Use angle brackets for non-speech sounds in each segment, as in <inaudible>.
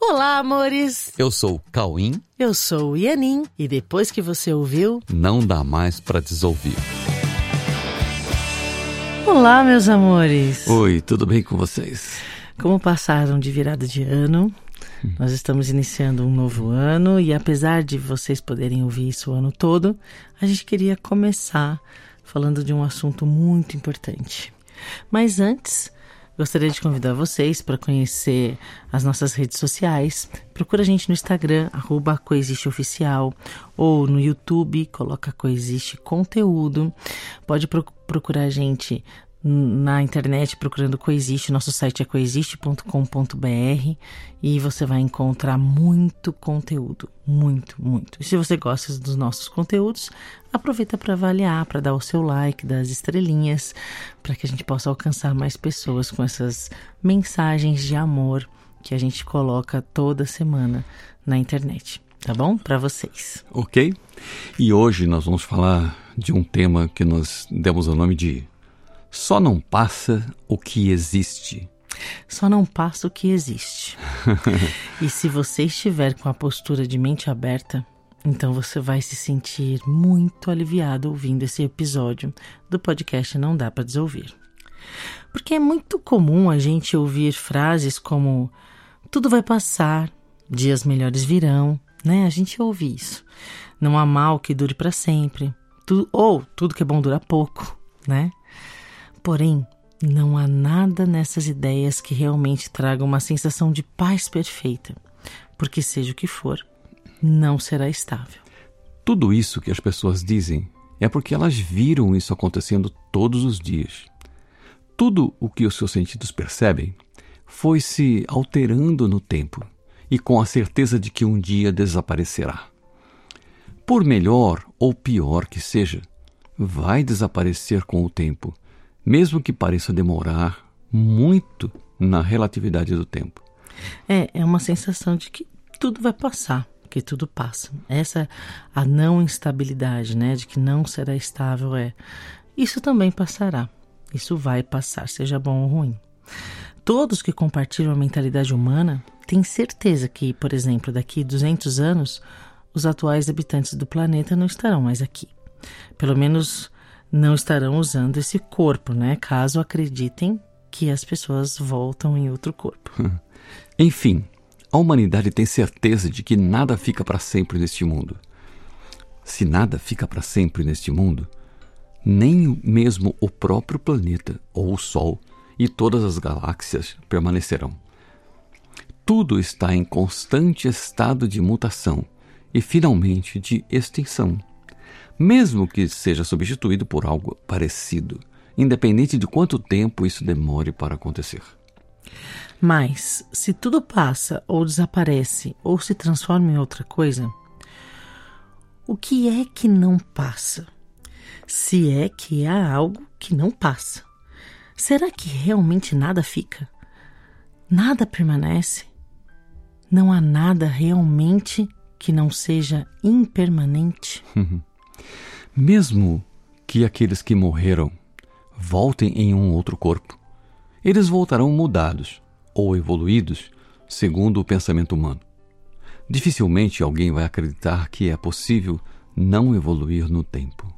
Olá, amores! Eu sou o Cauim. Eu sou o Ianin. E depois que você ouviu, Não dá mais pra desouvir. Olá, meus amores! Oi, tudo bem com vocês? Como passaram de virada de ano? Nós estamos iniciando um novo ano e apesar de vocês poderem ouvir isso o ano todo, a gente queria começar falando de um assunto muito importante. Mas antes, gostaria de convidar vocês para conhecer as nossas redes sociais. Procura a gente no Instagram, arroba coexisteoficial, ou no YouTube, coloca Coexiste Conteúdo. Pode pro- procurar a gente na internet procurando Coexiste. Nosso site é coexiste.com.br e você vai encontrar muito conteúdo, muito, muito. E se você gosta dos nossos conteúdos, aproveita para avaliar, para dar o seu like, dar as estrelinhas, para que a gente possa alcançar mais pessoas com essas mensagens de amor que a gente coloca toda semana na internet. Tá bom? Para vocês. Ok? E hoje nós vamos falar de um tema que nós demos o nome de Só não passa o que existe. Só não passa o que existe. <laughs> e se você estiver com a postura de mente aberta, então você vai se sentir muito aliviado ouvindo esse episódio do podcast Não Dá para Desouvir. Porque é muito comum a gente ouvir frases como tudo vai passar, dias melhores virão, né? A gente ouve isso. Não há mal que dure para sempre, tu- ou tudo que é bom dura pouco, né? Porém, não há nada nessas ideias que realmente tragam uma sensação de paz perfeita, porque seja o que for, não será estável. Tudo isso que as pessoas dizem é porque elas viram isso acontecendo todos os dias. Tudo o que os seus sentidos percebem foi se alterando no tempo e com a certeza de que um dia desaparecerá. Por melhor ou pior que seja, vai desaparecer com o tempo, mesmo que pareça demorar muito na relatividade do tempo. É, é uma sensação de que tudo vai passar, que tudo passa. Essa a não instabilidade, né, de que não será estável é. Isso também passará. Isso vai passar, seja bom ou ruim. Todos que compartilham a mentalidade humana têm certeza que, por exemplo, daqui 200 anos, os atuais habitantes do planeta não estarão mais aqui. Pelo menos não estarão usando esse corpo, né? Caso acreditem que as pessoas voltam em outro corpo. Enfim, a humanidade tem certeza de que nada fica para sempre neste mundo. Se nada fica para sempre neste mundo, nem mesmo o próprio planeta ou o Sol e todas as galáxias permanecerão. Tudo está em constante estado de mutação e finalmente de extinção, mesmo que seja substituído por algo parecido, independente de quanto tempo isso demore para acontecer. Mas, se tudo passa ou desaparece ou se transforma em outra coisa, o que é que não passa? Se é que há algo que não passa, será que realmente nada fica? Nada permanece? Não há nada realmente que não seja impermanente? <laughs> Mesmo que aqueles que morreram voltem em um outro corpo, eles voltarão mudados ou evoluídos segundo o pensamento humano. Dificilmente alguém vai acreditar que é possível não evoluir no tempo.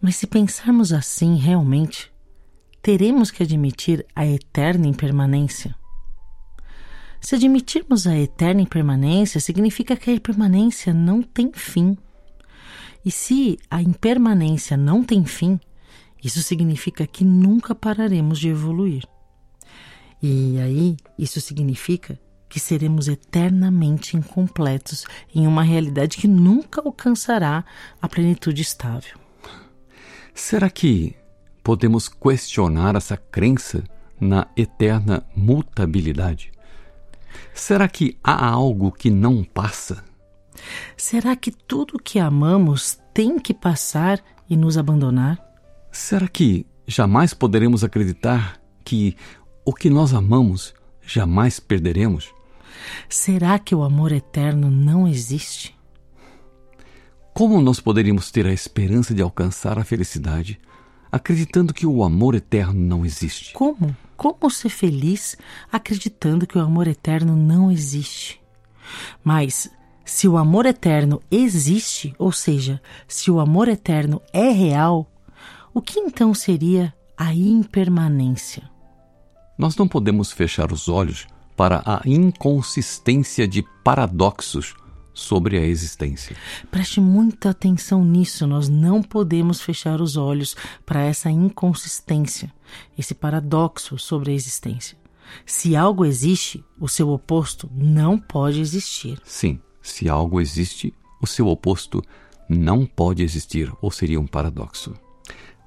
Mas se pensarmos assim realmente, teremos que admitir a eterna impermanência. Se admitirmos a eterna impermanência, significa que a impermanência não tem fim. E se a impermanência não tem fim, isso significa que nunca pararemos de evoluir. E aí, isso significa que seremos eternamente incompletos em uma realidade que nunca alcançará a plenitude estável. Será que podemos questionar essa crença na eterna mutabilidade? Será que há algo que não passa? Será que tudo que amamos tem que passar e nos abandonar? Será que jamais poderemos acreditar que o que nós amamos jamais perderemos? Será que o amor eterno não existe? Como nós poderíamos ter a esperança de alcançar a felicidade acreditando que o amor eterno não existe? Como? como ser feliz acreditando que o amor eterno não existe. Mas se o amor eterno existe, ou seja, se o amor eterno é real, o que então seria a impermanência? Nós não podemos fechar os olhos para a inconsistência de paradoxos sobre a existência. Preste muita atenção nisso. Nós não podemos fechar os olhos para essa inconsistência, esse paradoxo sobre a existência. Se algo existe, o seu oposto não pode existir. Sim, se algo existe, o seu oposto não pode existir, ou seria um paradoxo.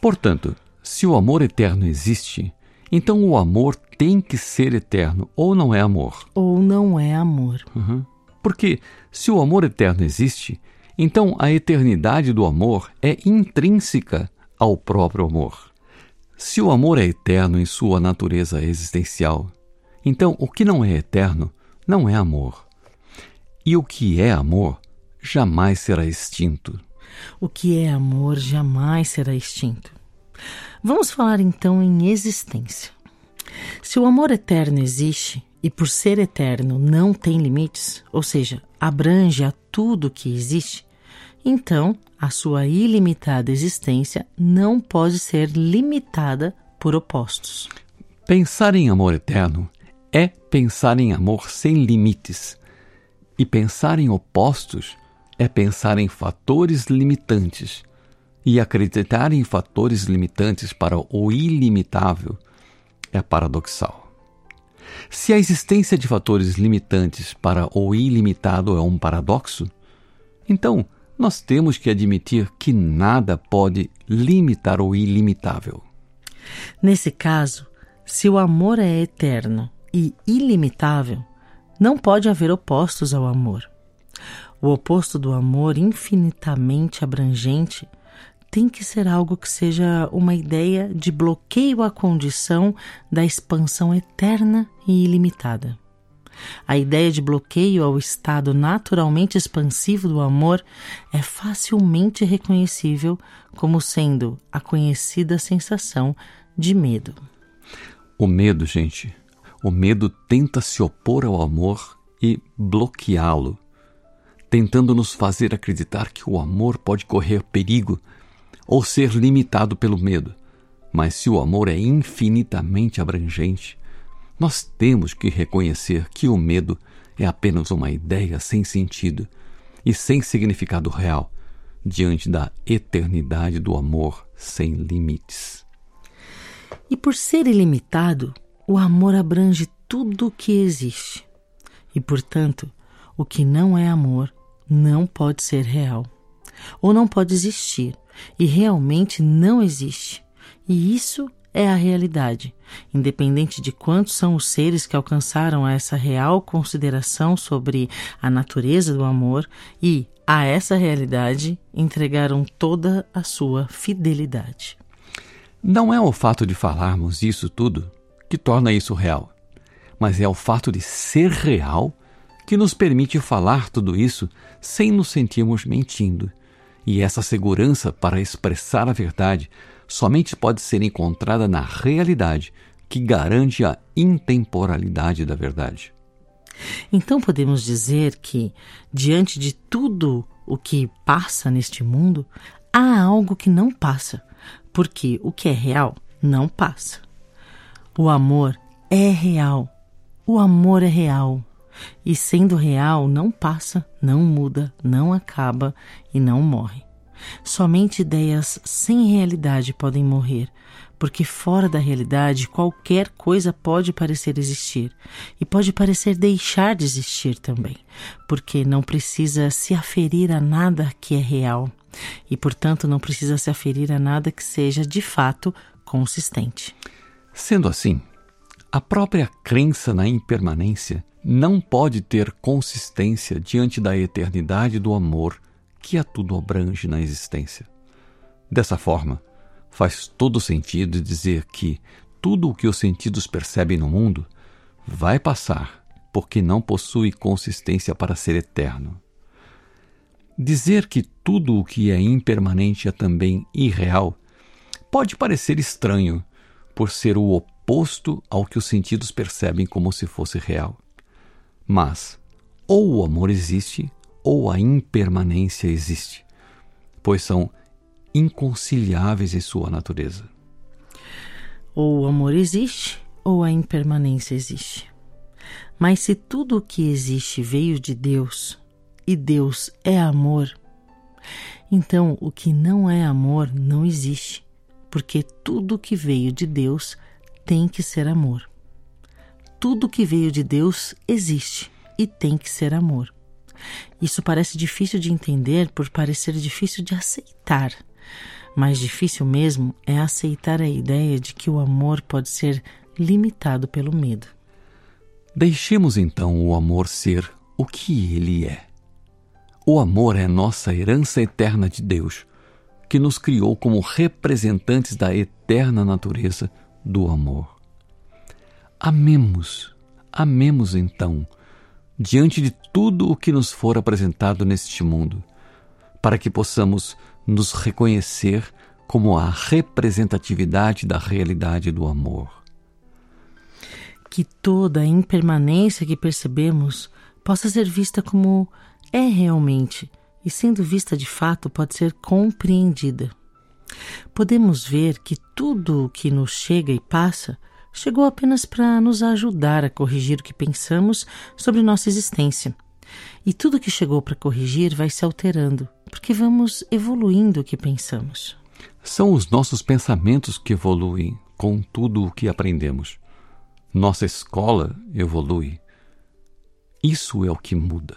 Portanto, se o amor eterno existe, então o amor tem que ser eterno, ou não é amor. Ou não é amor. Uhum. Porque se o amor eterno existe, então a eternidade do amor é intrínseca ao próprio amor. Se o amor é eterno em sua natureza existencial, então o que não é eterno não é amor. E o que é amor jamais será extinto. O que é amor jamais será extinto. Vamos falar então em existência. Se o amor eterno existe, e por ser eterno não tem limites, ou seja, abrange a tudo que existe, então a sua ilimitada existência não pode ser limitada por opostos. Pensar em amor eterno é pensar em amor sem limites. E pensar em opostos é pensar em fatores limitantes. E acreditar em fatores limitantes para o ilimitável é paradoxal. Se a existência de fatores limitantes para o ilimitado é um paradoxo, então nós temos que admitir que nada pode limitar o ilimitável. Nesse caso, se o amor é eterno e ilimitável, não pode haver opostos ao amor. O oposto do amor infinitamente abrangente tem que ser algo que seja uma ideia de bloqueio à condição da expansão eterna e ilimitada. A ideia de bloqueio ao estado naturalmente expansivo do amor é facilmente reconhecível como sendo a conhecida sensação de medo. O medo, gente, o medo tenta se opor ao amor e bloqueá-lo, tentando nos fazer acreditar que o amor pode correr perigo ou ser limitado pelo medo. Mas se o amor é infinitamente abrangente, nós temos que reconhecer que o medo é apenas uma ideia sem sentido e sem significado real diante da eternidade do amor sem limites. E por ser ilimitado, o amor abrange tudo o que existe. E, portanto, o que não é amor não pode ser real, ou não pode existir, e realmente não existe. E isso é a realidade, independente de quantos são os seres que alcançaram essa real consideração sobre a natureza do amor e, a essa realidade, entregaram toda a sua fidelidade. Não é o fato de falarmos isso tudo que torna isso real, mas é o fato de ser real que nos permite falar tudo isso sem nos sentirmos mentindo e essa segurança para expressar a verdade somente pode ser encontrada na realidade que garante a intemporalidade da verdade. Então podemos dizer que, diante de tudo o que passa neste mundo, há algo que não passa, porque o que é real não passa. O amor é real. O amor é real. E sendo real, não passa, não muda, não acaba e não morre. Somente ideias sem realidade podem morrer, porque fora da realidade qualquer coisa pode parecer existir e pode parecer deixar de existir também, porque não precisa se aferir a nada que é real e, portanto, não precisa se aferir a nada que seja de fato consistente. Sendo assim, a própria crença na impermanência não pode ter consistência diante da eternidade do amor que a tudo abrange na existência. Dessa forma, faz todo sentido dizer que tudo o que os sentidos percebem no mundo vai passar porque não possui consistência para ser eterno. Dizer que tudo o que é impermanente é também irreal pode parecer estranho por ser o oposto ao que os sentidos percebem como se fosse real. Mas ou o amor existe ou a impermanência existe, pois são inconciliáveis em sua natureza. Ou o amor existe ou a impermanência existe. Mas se tudo o que existe veio de Deus e Deus é amor, então o que não é amor não existe, porque tudo que veio de Deus tem que ser amor. Tudo que veio de Deus existe e tem que ser amor. Isso parece difícil de entender por parecer difícil de aceitar. Mais difícil mesmo é aceitar a ideia de que o amor pode ser limitado pelo medo. Deixemos então o amor ser o que ele é. O amor é nossa herança eterna de Deus, que nos criou como representantes da eterna natureza do amor. Amemos, amemos então, diante de tudo o que nos for apresentado neste mundo, para que possamos nos reconhecer como a representatividade da realidade do amor. Que toda a impermanência que percebemos possa ser vista como é realmente e, sendo vista de fato, pode ser compreendida. Podemos ver que tudo o que nos chega e passa chegou apenas para nos ajudar a corrigir o que pensamos sobre nossa existência. E tudo que chegou para corrigir vai se alterando, porque vamos evoluindo o que pensamos. São os nossos pensamentos que evoluem com tudo o que aprendemos. Nossa escola evolui. Isso é o que muda.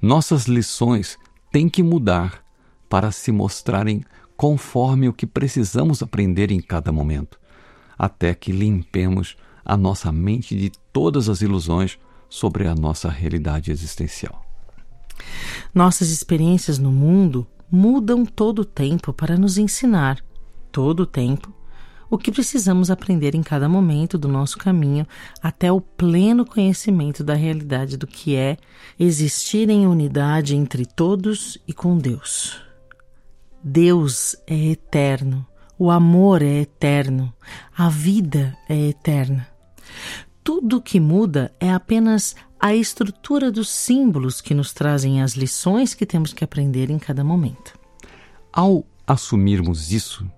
Nossas lições têm que mudar para se mostrarem conforme o que precisamos aprender em cada momento, até que limpemos a nossa mente de todas as ilusões sobre a nossa realidade existencial. Nossas experiências no mundo mudam todo o tempo para nos ensinar, todo o tempo, o que precisamos aprender em cada momento do nosso caminho até o pleno conhecimento da realidade do que é existir em unidade entre todos e com Deus. Deus é eterno, o amor é eterno, a vida é eterna. Tudo que muda é apenas a estrutura dos símbolos que nos trazem as lições que temos que aprender em cada momento. Ao assumirmos isso,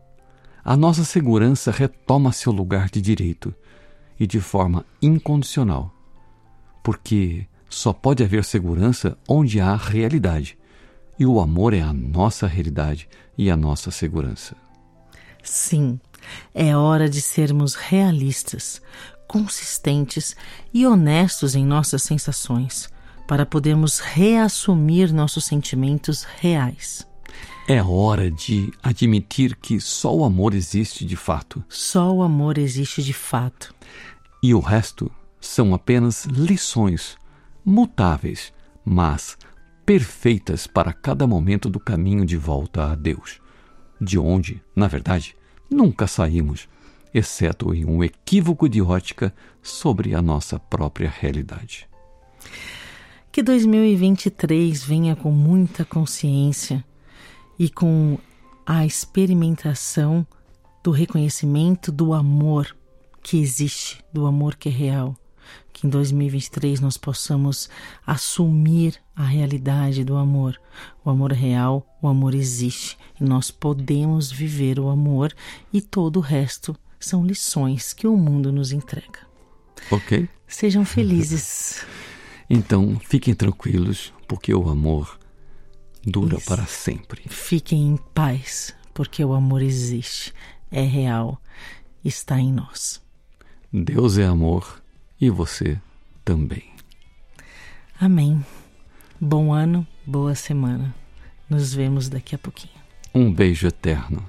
a nossa segurança retoma seu lugar de direito e de forma incondicional, porque só pode haver segurança onde há realidade, e o amor é a nossa realidade e a nossa segurança. Sim, é hora de sermos realistas, consistentes e honestos em nossas sensações, para podermos reassumir nossos sentimentos reais. É hora de admitir que só o amor existe de fato. Só o amor existe de fato. E o resto são apenas lições, mutáveis, mas perfeitas para cada momento do caminho de volta a Deus, de onde, na verdade, nunca saímos, exceto em um equívoco de ótica sobre a nossa própria realidade. Que 2023 venha com muita consciência e com a experimentação do reconhecimento do amor que existe, do amor que é real. Que em 2023 nós possamos assumir a realidade do amor. O amor é real, o amor existe e nós podemos viver o amor e todo o resto são lições que o mundo nos entrega. Ok. Sejam felizes. <laughs> então, fiquem tranquilos, porque o amor dura Isso. para sempre. Fiquem em paz, porque o amor existe, é real, está em nós. Deus é amor e você também. Amém. Bom ano, boa semana. Nos vemos daqui a pouquinho. Um beijo eterno.